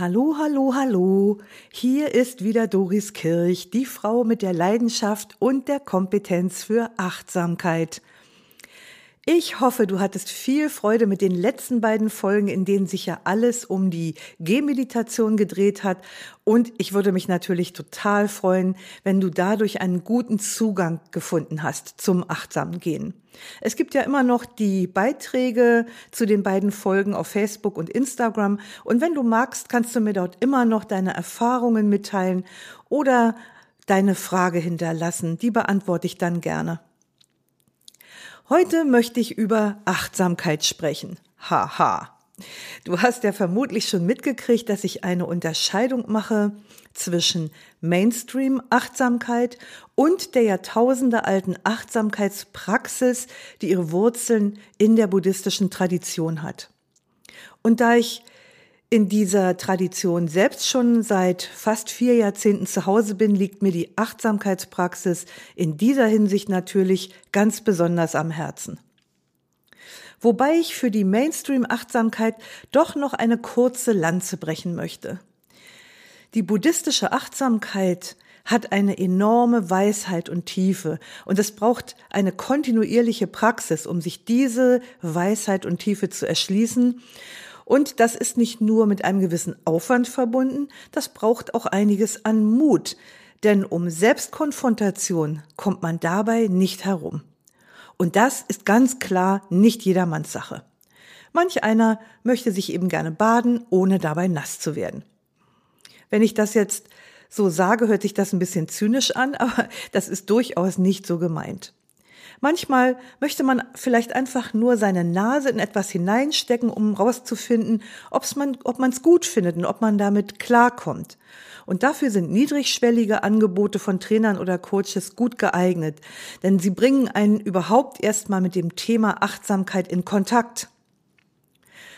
Hallo, hallo, hallo. Hier ist wieder Doris Kirch, die Frau mit der Leidenschaft und der Kompetenz für Achtsamkeit. Ich hoffe, du hattest viel Freude mit den letzten beiden Folgen, in denen sich ja alles um die Gehmeditation gedreht hat. Und ich würde mich natürlich total freuen, wenn du dadurch einen guten Zugang gefunden hast zum achtsamen Gehen. Es gibt ja immer noch die Beiträge zu den beiden Folgen auf Facebook und Instagram. Und wenn du magst, kannst du mir dort immer noch deine Erfahrungen mitteilen oder deine Frage hinterlassen. Die beantworte ich dann gerne. Heute möchte ich über Achtsamkeit sprechen. Haha. Du hast ja vermutlich schon mitgekriegt, dass ich eine Unterscheidung mache zwischen Mainstream-Achtsamkeit und der jahrtausendealten Achtsamkeitspraxis, die ihre Wurzeln in der buddhistischen Tradition hat. Und da ich in dieser Tradition selbst schon seit fast vier Jahrzehnten zu Hause bin, liegt mir die Achtsamkeitspraxis in dieser Hinsicht natürlich ganz besonders am Herzen. Wobei ich für die Mainstream-Achtsamkeit doch noch eine kurze Lanze brechen möchte. Die buddhistische Achtsamkeit hat eine enorme Weisheit und Tiefe und es braucht eine kontinuierliche Praxis, um sich diese Weisheit und Tiefe zu erschließen und das ist nicht nur mit einem gewissen Aufwand verbunden, das braucht auch einiges an Mut, denn um Selbstkonfrontation kommt man dabei nicht herum. Und das ist ganz klar nicht jedermanns Sache. Manch einer möchte sich eben gerne baden, ohne dabei nass zu werden. Wenn ich das jetzt so sage, hört sich das ein bisschen zynisch an, aber das ist durchaus nicht so gemeint. Manchmal möchte man vielleicht einfach nur seine Nase in etwas hineinstecken, um rauszufinden, ob's man, ob man es gut findet und ob man damit klarkommt. Und dafür sind niedrigschwellige Angebote von Trainern oder Coaches gut geeignet, denn sie bringen einen überhaupt erstmal mit dem Thema Achtsamkeit in Kontakt.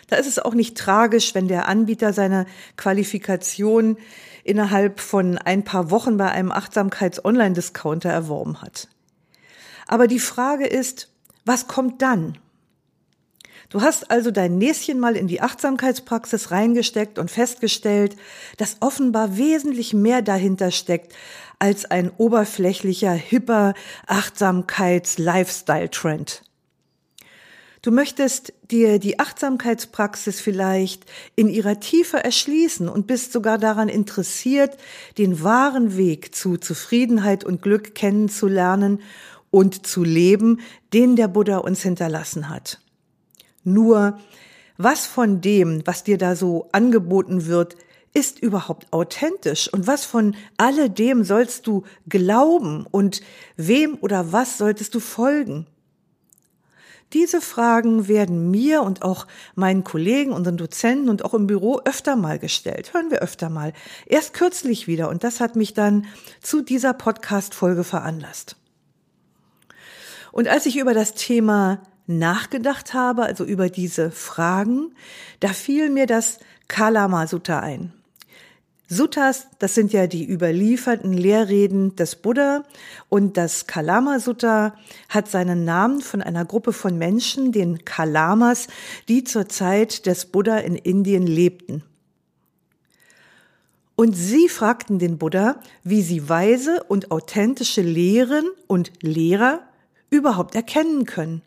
Da ist es auch nicht tragisch, wenn der Anbieter seine Qualifikation innerhalb von ein paar Wochen bei einem Achtsamkeits-Online-Discounter erworben hat. Aber die Frage ist, was kommt dann? Du hast also dein Näschen mal in die Achtsamkeitspraxis reingesteckt und festgestellt, dass offenbar wesentlich mehr dahinter steckt als ein oberflächlicher, hipper Achtsamkeits-Lifestyle-Trend. Du möchtest dir die Achtsamkeitspraxis vielleicht in ihrer Tiefe erschließen und bist sogar daran interessiert, den wahren Weg zu Zufriedenheit und Glück kennenzulernen und zu leben, den der Buddha uns hinterlassen hat. Nur, was von dem, was dir da so angeboten wird, ist überhaupt authentisch und was von alledem sollst du glauben und wem oder was solltest du folgen? Diese Fragen werden mir und auch meinen Kollegen, unseren Dozenten und auch im Büro öfter mal gestellt. Hören wir öfter mal. Erst kürzlich wieder und das hat mich dann zu dieser Podcast-Folge veranlasst. Und als ich über das Thema nachgedacht habe, also über diese Fragen, da fiel mir das Kalama Sutta ein. Suttas, das sind ja die überlieferten Lehrreden des Buddha und das Kalama Sutta hat seinen Namen von einer Gruppe von Menschen, den Kalamas, die zur Zeit des Buddha in Indien lebten. Und sie fragten den Buddha, wie sie weise und authentische Lehren und Lehrer überhaupt erkennen können.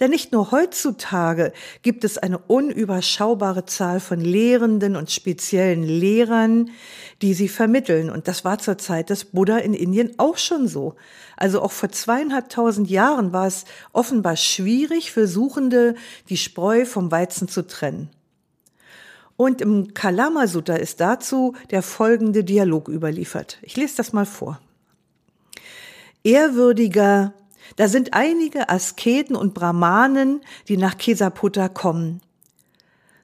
Denn nicht nur heutzutage gibt es eine unüberschaubare Zahl von Lehrenden und speziellen Lehrern, die sie vermitteln. Und das war zur Zeit des Buddha in Indien auch schon so. Also auch vor zweieinhalbtausend Jahren war es offenbar schwierig für Suchende, die Spreu vom Weizen zu trennen. Und im Kalama Sutta ist dazu der folgende Dialog überliefert. Ich lese das mal vor ehrwürdiger, da sind einige Asketen und Brahmanen, die nach Kesaputta kommen.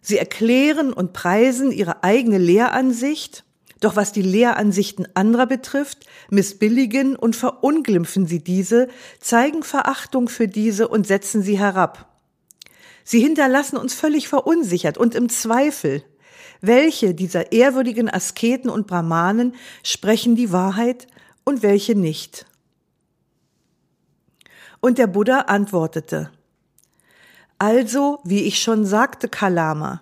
Sie erklären und preisen ihre eigene Lehransicht Doch was die Lehransichten anderer betrifft, missbilligen und verunglimpfen sie diese, zeigen Verachtung für diese und setzen sie herab. Sie hinterlassen uns völlig verunsichert und im Zweifel. Welche dieser ehrwürdigen Asketen und Brahmanen sprechen die Wahrheit und welche nicht? Und der Buddha antwortete, also, wie ich schon sagte, Kalama,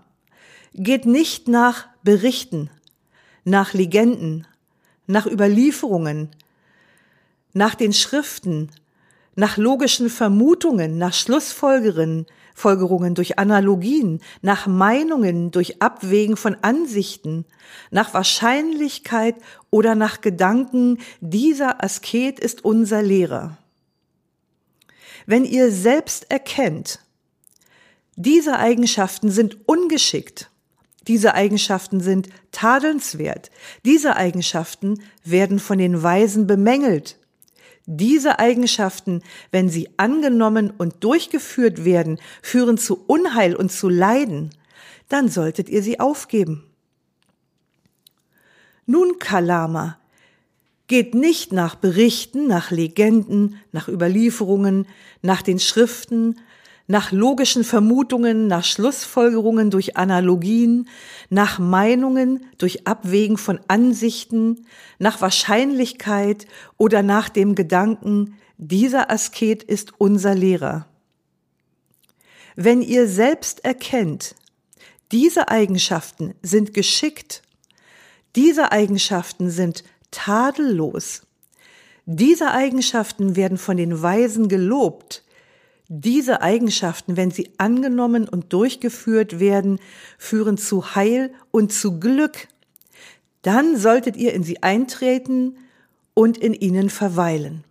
geht nicht nach Berichten, nach Legenden, nach Überlieferungen, nach den Schriften, nach logischen Vermutungen, nach Schlussfolgerungen, Folgerungen durch Analogien, nach Meinungen durch Abwägen von Ansichten, nach Wahrscheinlichkeit oder nach Gedanken, dieser Asket ist unser Lehrer. Wenn ihr selbst erkennt, diese Eigenschaften sind ungeschickt, diese Eigenschaften sind tadelnswert. Diese Eigenschaften werden von den Weisen bemängelt. Diese Eigenschaften, wenn sie angenommen und durchgeführt werden, führen zu Unheil und zu Leiden. Dann solltet ihr sie aufgeben. Nun, Kalama, geht nicht nach Berichten, nach Legenden, nach Überlieferungen, nach den Schriften, nach logischen Vermutungen, nach Schlussfolgerungen durch Analogien, nach Meinungen durch Abwägen von Ansichten, nach Wahrscheinlichkeit oder nach dem Gedanken, dieser Asket ist unser Lehrer. Wenn ihr selbst erkennt, diese Eigenschaften sind geschickt, diese Eigenschaften sind tadellos, diese Eigenschaften werden von den Weisen gelobt, diese Eigenschaften, wenn sie angenommen und durchgeführt werden, führen zu Heil und zu Glück. Dann solltet ihr in sie eintreten und in ihnen verweilen.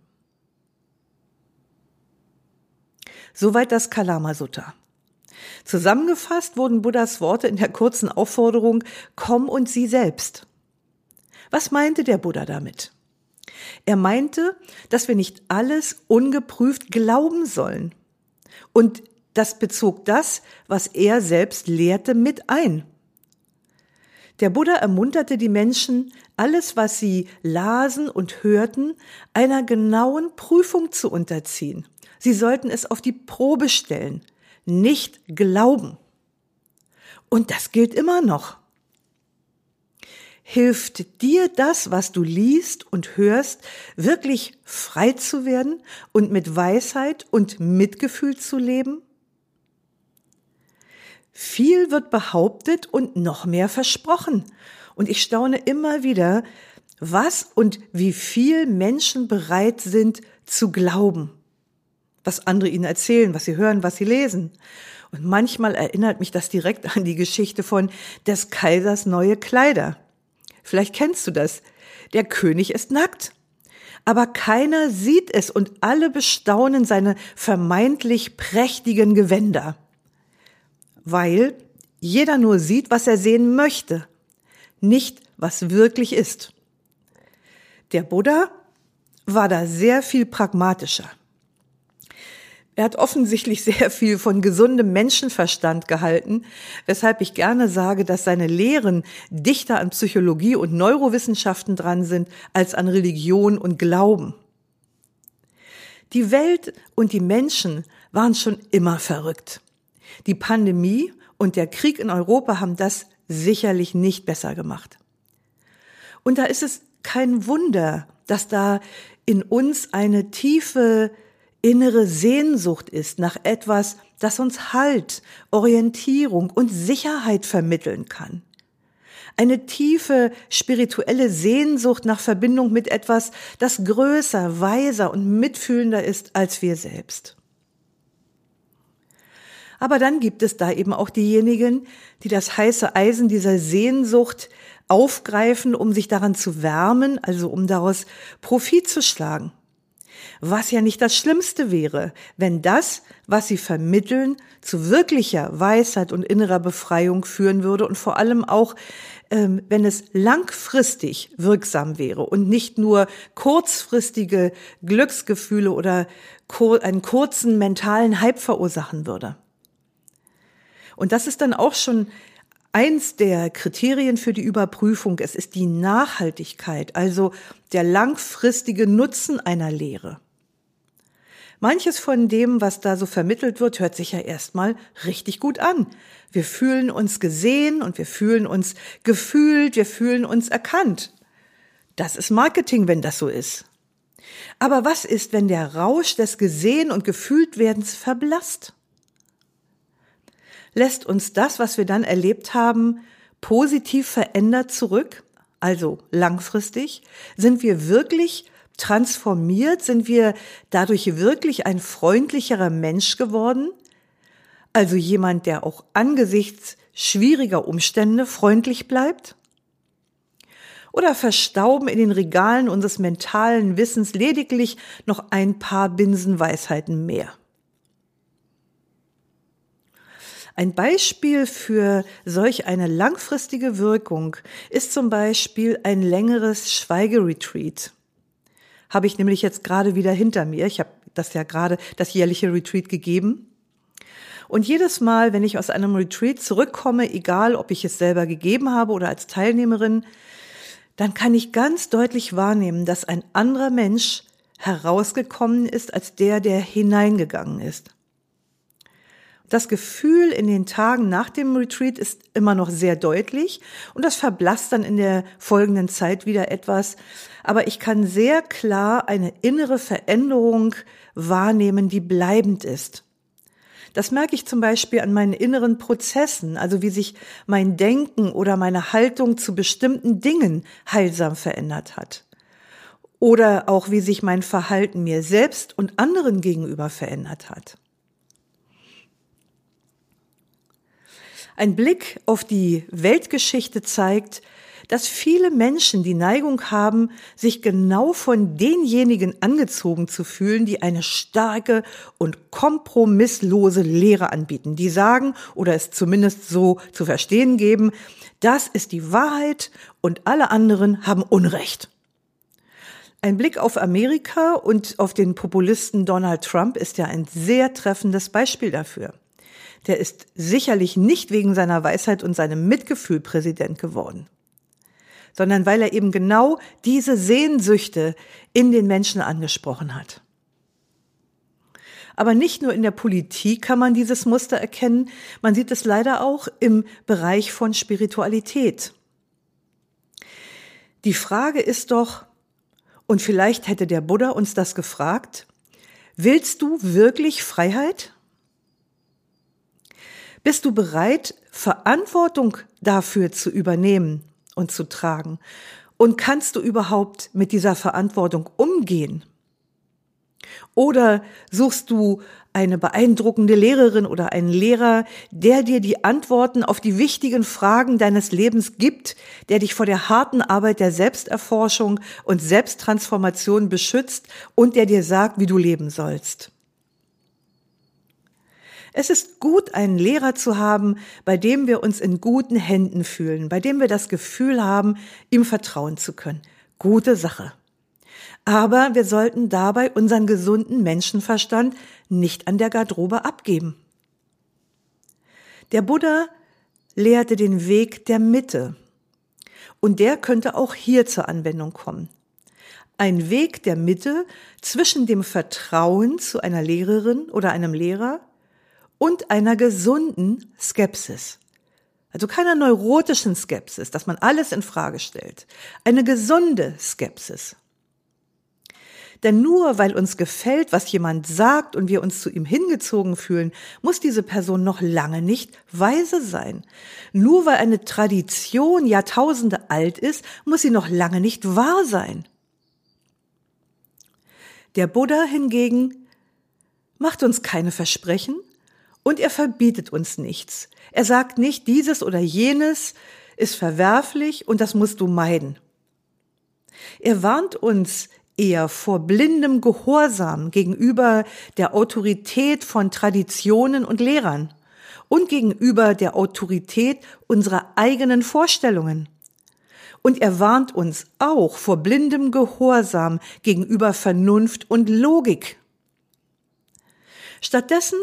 Soweit das Kalama Sutta. Zusammengefasst wurden Buddhas Worte in der kurzen Aufforderung, komm und sieh selbst. Was meinte der Buddha damit? Er meinte, dass wir nicht alles ungeprüft glauben sollen. Und das bezog das, was er selbst lehrte, mit ein. Der Buddha ermunterte die Menschen, alles, was sie lasen und hörten, einer genauen Prüfung zu unterziehen. Sie sollten es auf die Probe stellen, nicht glauben. Und das gilt immer noch. Hilft dir das, was du liest und hörst, wirklich frei zu werden und mit Weisheit und Mitgefühl zu leben? Viel wird behauptet und noch mehr versprochen. Und ich staune immer wieder, was und wie viel Menschen bereit sind zu glauben. Was andere ihnen erzählen, was sie hören, was sie lesen. Und manchmal erinnert mich das direkt an die Geschichte von des Kaisers neue Kleider. Vielleicht kennst du das. Der König ist nackt. Aber keiner sieht es und alle bestaunen seine vermeintlich prächtigen Gewänder. Weil jeder nur sieht, was er sehen möchte, nicht was wirklich ist. Der Buddha war da sehr viel pragmatischer. Er hat offensichtlich sehr viel von gesundem Menschenverstand gehalten, weshalb ich gerne sage, dass seine Lehren dichter an Psychologie und Neurowissenschaften dran sind als an Religion und Glauben. Die Welt und die Menschen waren schon immer verrückt. Die Pandemie und der Krieg in Europa haben das sicherlich nicht besser gemacht. Und da ist es kein Wunder, dass da in uns eine tiefe innere Sehnsucht ist nach etwas, das uns Halt, Orientierung und Sicherheit vermitteln kann. Eine tiefe spirituelle Sehnsucht nach Verbindung mit etwas, das größer, weiser und mitfühlender ist als wir selbst. Aber dann gibt es da eben auch diejenigen, die das heiße Eisen dieser Sehnsucht aufgreifen, um sich daran zu wärmen, also um daraus Profit zu schlagen was ja nicht das Schlimmste wäre, wenn das, was sie vermitteln, zu wirklicher Weisheit und innerer Befreiung führen würde und vor allem auch, ähm, wenn es langfristig wirksam wäre und nicht nur kurzfristige Glücksgefühle oder einen kurzen mentalen Hype verursachen würde. Und das ist dann auch schon Eins der Kriterien für die Überprüfung, es ist die Nachhaltigkeit, also der langfristige Nutzen einer Lehre. Manches von dem, was da so vermittelt wird, hört sich ja erstmal richtig gut an. Wir fühlen uns gesehen und wir fühlen uns gefühlt, wir fühlen uns erkannt. Das ist Marketing, wenn das so ist. Aber was ist, wenn der Rausch des Gesehen und Gefühltwerdens verblasst? Lässt uns das, was wir dann erlebt haben, positiv verändert zurück? Also langfristig? Sind wir wirklich transformiert? Sind wir dadurch wirklich ein freundlicherer Mensch geworden? Also jemand, der auch angesichts schwieriger Umstände freundlich bleibt? Oder verstauben in den Regalen unseres mentalen Wissens lediglich noch ein paar Binsenweisheiten mehr? Ein Beispiel für solch eine langfristige Wirkung ist zum Beispiel ein längeres Schweigeretreat. Habe ich nämlich jetzt gerade wieder hinter mir. Ich habe das ja gerade, das jährliche Retreat gegeben. Und jedes Mal, wenn ich aus einem Retreat zurückkomme, egal ob ich es selber gegeben habe oder als Teilnehmerin, dann kann ich ganz deutlich wahrnehmen, dass ein anderer Mensch herausgekommen ist als der, der hineingegangen ist. Das Gefühl in den Tagen nach dem Retreat ist immer noch sehr deutlich und das verblasst dann in der folgenden Zeit wieder etwas. Aber ich kann sehr klar eine innere Veränderung wahrnehmen, die bleibend ist. Das merke ich zum Beispiel an meinen inneren Prozessen, also wie sich mein Denken oder meine Haltung zu bestimmten Dingen heilsam verändert hat. Oder auch wie sich mein Verhalten mir selbst und anderen gegenüber verändert hat. Ein Blick auf die Weltgeschichte zeigt, dass viele Menschen die Neigung haben, sich genau von denjenigen angezogen zu fühlen, die eine starke und kompromisslose Lehre anbieten, die sagen oder es zumindest so zu verstehen geben, das ist die Wahrheit und alle anderen haben Unrecht. Ein Blick auf Amerika und auf den Populisten Donald Trump ist ja ein sehr treffendes Beispiel dafür der ist sicherlich nicht wegen seiner Weisheit und seinem Mitgefühl Präsident geworden, sondern weil er eben genau diese Sehnsüchte in den Menschen angesprochen hat. Aber nicht nur in der Politik kann man dieses Muster erkennen, man sieht es leider auch im Bereich von Spiritualität. Die Frage ist doch, und vielleicht hätte der Buddha uns das gefragt, willst du wirklich Freiheit? Bist du bereit, Verantwortung dafür zu übernehmen und zu tragen? Und kannst du überhaupt mit dieser Verantwortung umgehen? Oder suchst du eine beeindruckende Lehrerin oder einen Lehrer, der dir die Antworten auf die wichtigen Fragen deines Lebens gibt, der dich vor der harten Arbeit der Selbsterforschung und Selbsttransformation beschützt und der dir sagt, wie du leben sollst? Es ist gut, einen Lehrer zu haben, bei dem wir uns in guten Händen fühlen, bei dem wir das Gefühl haben, ihm vertrauen zu können. Gute Sache. Aber wir sollten dabei unseren gesunden Menschenverstand nicht an der Garderobe abgeben. Der Buddha lehrte den Weg der Mitte. Und der könnte auch hier zur Anwendung kommen. Ein Weg der Mitte zwischen dem Vertrauen zu einer Lehrerin oder einem Lehrer und einer gesunden Skepsis. Also keiner neurotischen Skepsis, dass man alles in Frage stellt. Eine gesunde Skepsis. Denn nur weil uns gefällt, was jemand sagt und wir uns zu ihm hingezogen fühlen, muss diese Person noch lange nicht weise sein. Nur weil eine Tradition Jahrtausende alt ist, muss sie noch lange nicht wahr sein. Der Buddha hingegen macht uns keine Versprechen, und er verbietet uns nichts. Er sagt nicht, dieses oder jenes ist verwerflich und das musst du meiden. Er warnt uns eher vor blindem Gehorsam gegenüber der Autorität von Traditionen und Lehrern und gegenüber der Autorität unserer eigenen Vorstellungen. Und er warnt uns auch vor blindem Gehorsam gegenüber Vernunft und Logik. Stattdessen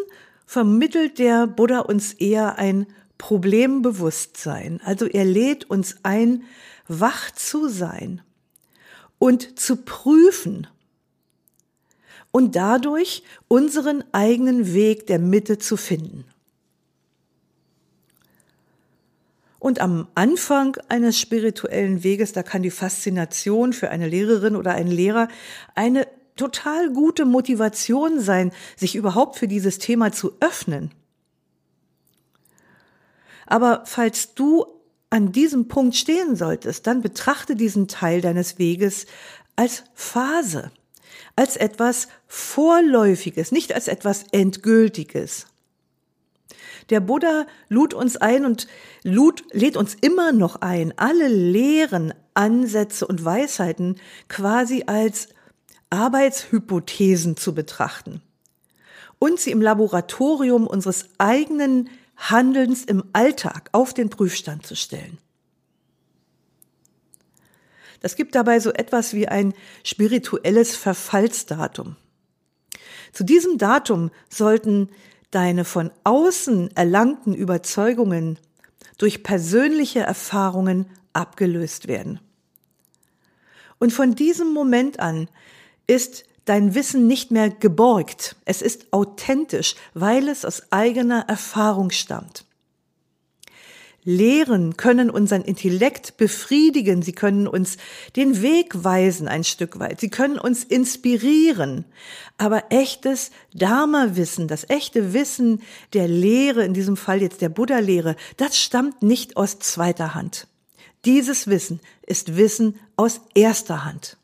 vermittelt der Buddha uns eher ein Problembewusstsein. Also er lädt uns ein, wach zu sein und zu prüfen und dadurch unseren eigenen Weg der Mitte zu finden. Und am Anfang eines spirituellen Weges, da kann die Faszination für eine Lehrerin oder einen Lehrer eine total gute Motivation sein, sich überhaupt für dieses Thema zu öffnen. Aber falls du an diesem Punkt stehen solltest, dann betrachte diesen Teil deines Weges als Phase, als etwas Vorläufiges, nicht als etwas Endgültiges. Der Buddha lud uns ein und lud, lädt uns immer noch ein, alle Lehren, Ansätze und Weisheiten quasi als Arbeitshypothesen zu betrachten und sie im Laboratorium unseres eigenen Handelns im Alltag auf den Prüfstand zu stellen. Das gibt dabei so etwas wie ein spirituelles Verfallsdatum. Zu diesem Datum sollten deine von außen erlangten Überzeugungen durch persönliche Erfahrungen abgelöst werden. Und von diesem Moment an ist dein Wissen nicht mehr geborgt, es ist authentisch, weil es aus eigener Erfahrung stammt. Lehren können unseren Intellekt befriedigen, sie können uns den Weg weisen ein Stück weit, sie können uns inspirieren. Aber echtes Dharma-Wissen, das echte Wissen der Lehre, in diesem Fall jetzt der Buddha-Lehre, das stammt nicht aus zweiter Hand. Dieses Wissen ist Wissen aus erster Hand.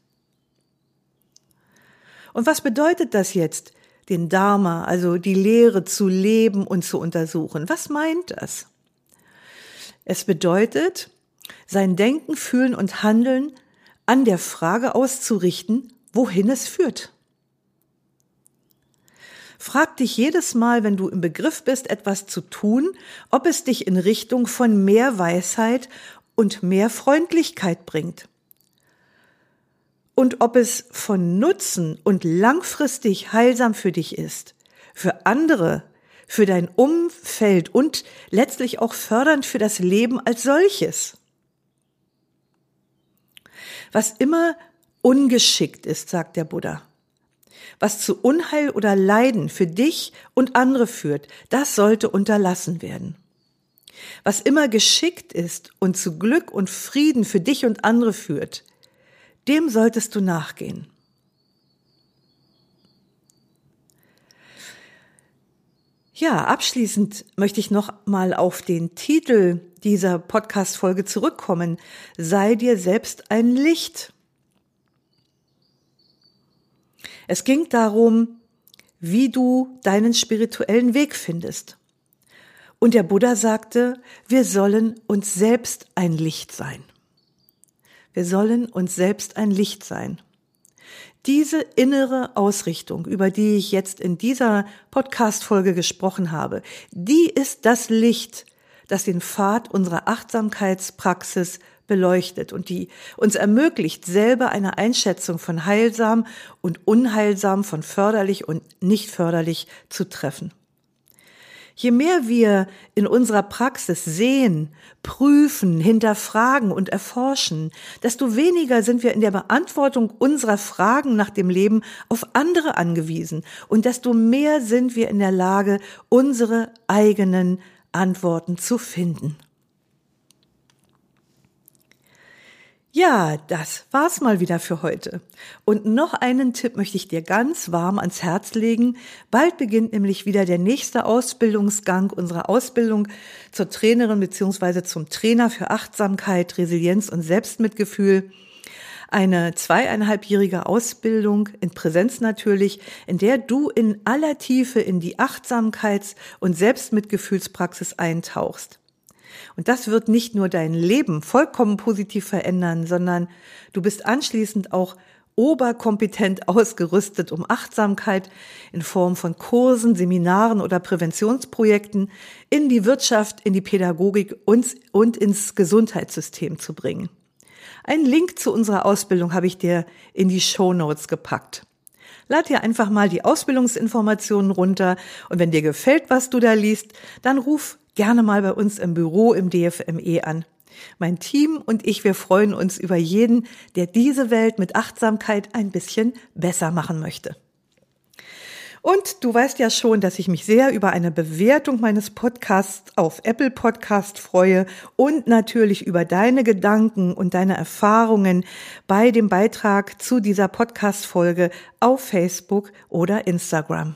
Und was bedeutet das jetzt, den Dharma, also die Lehre zu leben und zu untersuchen? Was meint das? Es bedeutet, sein Denken, Fühlen und Handeln an der Frage auszurichten, wohin es führt. Frag dich jedes Mal, wenn du im Begriff bist, etwas zu tun, ob es dich in Richtung von mehr Weisheit und mehr Freundlichkeit bringt. Und ob es von Nutzen und langfristig heilsam für dich ist, für andere für dein Umfeld und letztlich auch fördernd für das Leben als solches. Was immer ungeschickt ist, sagt der Buddha, was zu Unheil oder Leiden für dich und andere führt, das sollte unterlassen werden. Was immer geschickt ist und zu Glück und Frieden für dich und andere führt, dem solltest du nachgehen. Ja, abschließend möchte ich noch mal auf den Titel dieser Podcast-Folge zurückkommen. Sei dir selbst ein Licht. Es ging darum, wie du deinen spirituellen Weg findest. Und der Buddha sagte, wir sollen uns selbst ein Licht sein. Wir sollen uns selbst ein Licht sein. Diese innere Ausrichtung, über die ich jetzt in dieser Podcast-Folge gesprochen habe, die ist das Licht, das den Pfad unserer Achtsamkeitspraxis beleuchtet und die uns ermöglicht, selber eine Einschätzung von heilsam und unheilsam, von förderlich und nicht förderlich zu treffen. Je mehr wir in unserer Praxis sehen, prüfen, hinterfragen und erforschen, desto weniger sind wir in der Beantwortung unserer Fragen nach dem Leben auf andere angewiesen und desto mehr sind wir in der Lage, unsere eigenen Antworten zu finden. Ja, das war's mal wieder für heute. Und noch einen Tipp möchte ich dir ganz warm ans Herz legen. Bald beginnt nämlich wieder der nächste Ausbildungsgang unserer Ausbildung zur Trainerin beziehungsweise zum Trainer für Achtsamkeit, Resilienz und Selbstmitgefühl. Eine zweieinhalbjährige Ausbildung in Präsenz natürlich, in der du in aller Tiefe in die Achtsamkeits- und Selbstmitgefühlspraxis eintauchst. Und das wird nicht nur dein Leben vollkommen positiv verändern, sondern du bist anschließend auch oberkompetent ausgerüstet, um Achtsamkeit in Form von Kursen, Seminaren oder Präventionsprojekten in die Wirtschaft, in die Pädagogik und, und ins Gesundheitssystem zu bringen. Ein Link zu unserer Ausbildung habe ich dir in die Show Notes gepackt. Lad dir einfach mal die Ausbildungsinformationen runter und wenn dir gefällt, was du da liest, dann ruf gerne mal bei uns im Büro im DFME an. Mein Team und ich, wir freuen uns über jeden, der diese Welt mit Achtsamkeit ein bisschen besser machen möchte. Und du weißt ja schon, dass ich mich sehr über eine Bewertung meines Podcasts auf Apple Podcast freue und natürlich über deine Gedanken und deine Erfahrungen bei dem Beitrag zu dieser Podcast Folge auf Facebook oder Instagram.